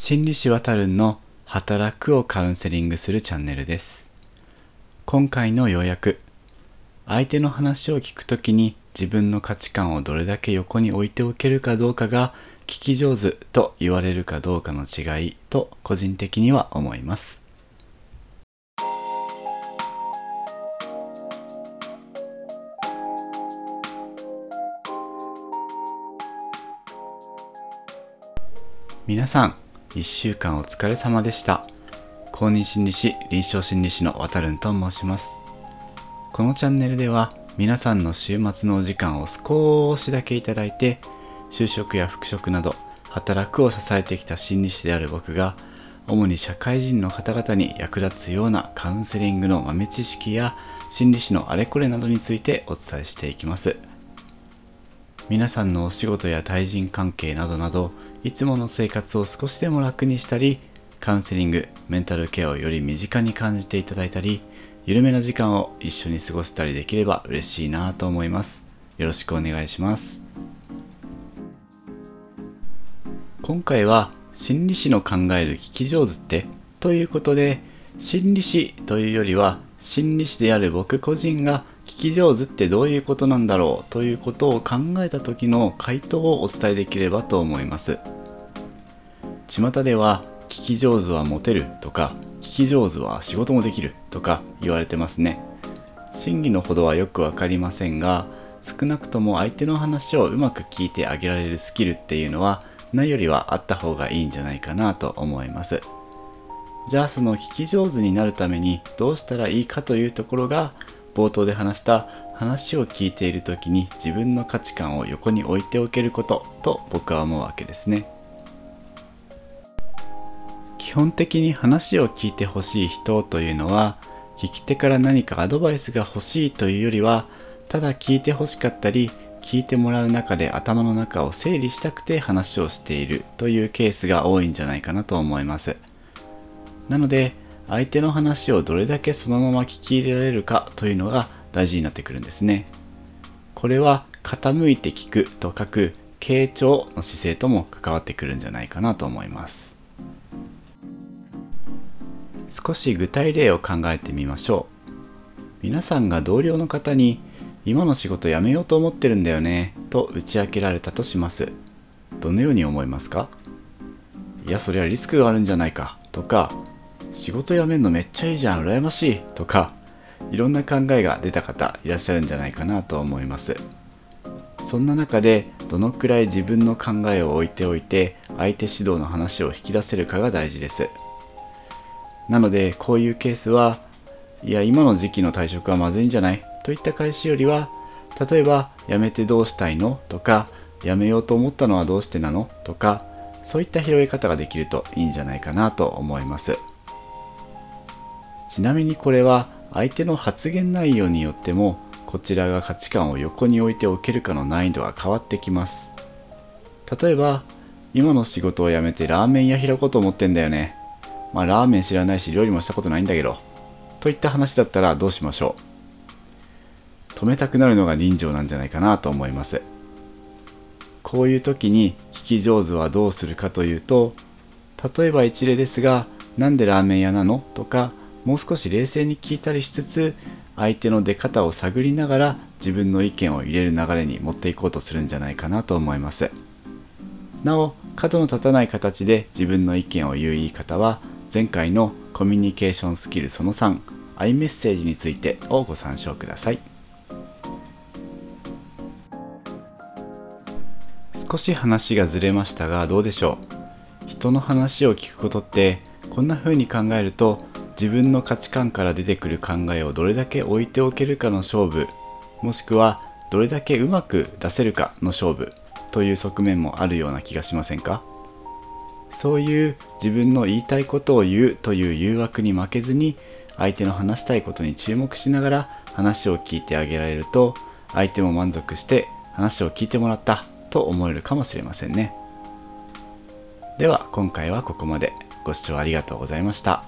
心理師わたるんの働くをカウンセリングするチャンネルです。今回の要約。相手の話を聞くときに自分の価値観をどれだけ横に置いておけるかどうかが聞き上手と言われるかどうかの違いと個人的には思います。皆さん1週間お疲れ様でした。公認心理師臨床心理師の渡るんと申します。このチャンネルでは皆さんの週末のお時間を少しだけいただいて就職や復職など働くを支えてきた心理師である僕が主に社会人の方々に役立つようなカウンセリングの豆知識や心理師のあれこれなどについてお伝えしていきます。皆さんのお仕事や対人関係などなどいつもの生活を少しでも楽にしたりカウンセリングメンタルケアをより身近に感じていただいたり緩めな時間を一緒に過ごせたりできれば嬉しいなと思います。よろしくお願いします。今回は心理師の考える聞き上手ってということで心理師というよりは心理師である僕個人が聞き上手ってどういうことなんだろうということを考えた時の回答をお伝えできればと思います。巷では聞き上手はモテるとか聞き上手は仕事もできるとか言われてますね。真偽のほどはよく分かりませんが少なくとも相手の話をうまく聞いてあげられるスキルっていうのはないよりはあった方がいいんじゃないかなと思います。じゃあその聞き上手になるためにどうしたらいいかというところが冒頭で話した話を聞いている時に自分の価値観を横に置いておけることと僕は思うわけですね。基本的に話を聞いてほしい人というのは聞き手から何かアドバイスが欲しいというよりはただ聞いてほしかったり聞いてもらう中で頭の中を整理したくて話をしているというケースが多いんじゃないかなと思います。なので相手の話をどれだけそのまま聞き入れられるかというのが大事になってくるんですね。これは傾いて聞くと書く傾聴の姿勢とも関わってくるんじゃないかなと思います。少し具体例を考えてみましょう。皆さんが同僚の方に今の仕事辞めようと思ってるんだよねと打ち明けられたとします。どのように思いますか？いやそりゃリスクがあるんじゃないかとか仕事辞めんのめっちゃいいじゃん羨ましいとかいろんな考えが出た方いらっしゃるんじゃないかなと思います。そんな中でどのくらい自分の考えを置いておいて相手指導の話を引き出せるかが大事です。なのでこういうケースはいや今の時期の退職はまずいんじゃない？といった返しよりは例えば辞めてどうしたいの？とか辞めようと思ったのはどうしてなの？とかそういった拾い方ができるといいんじゃないかなと思います。ちなみにこれは相手の発言内容によってもこちらが価値観を横に置いておけるかの難易度が変わってきます。例えば今の仕事を辞めてラーメン屋開こうと思ってんだよね。まあラーメン知らないし料理もしたことないんだけど。といった話だったらどうしましょう。止めたくなるのが人情なんじゃないかなと思います。こういう時に聞き上手はどうするかというと例えば一例ですがなんでラーメン屋なの？とかもう少し冷静に聞いたりしつつ相手の出方を探りながら自分の意見を入れる流れに持っていこうとするんじゃないかなと思います。なお角の立たない形で自分の意見を言う言い方は前回のコミュニケーションスキルその3アイメッセージについてをご参照ください。少し話がずれましたがどうでしょう？人の話を聞くことってこんな風に考えると自分の価値観から出てくる考えをどれだけ置いておけるかの勝負もしくはどれだけうまく出せるかの勝負という側面もあるような気がしませんか？そういう自分の言いたいことを言うという誘惑に負けずに相手の話したいことに注目しながら話を聞いてあげられると相手も満足して話を聞いてもらったと思えるかもしれませんね。では今回はここまで。ご視聴ありがとうございました。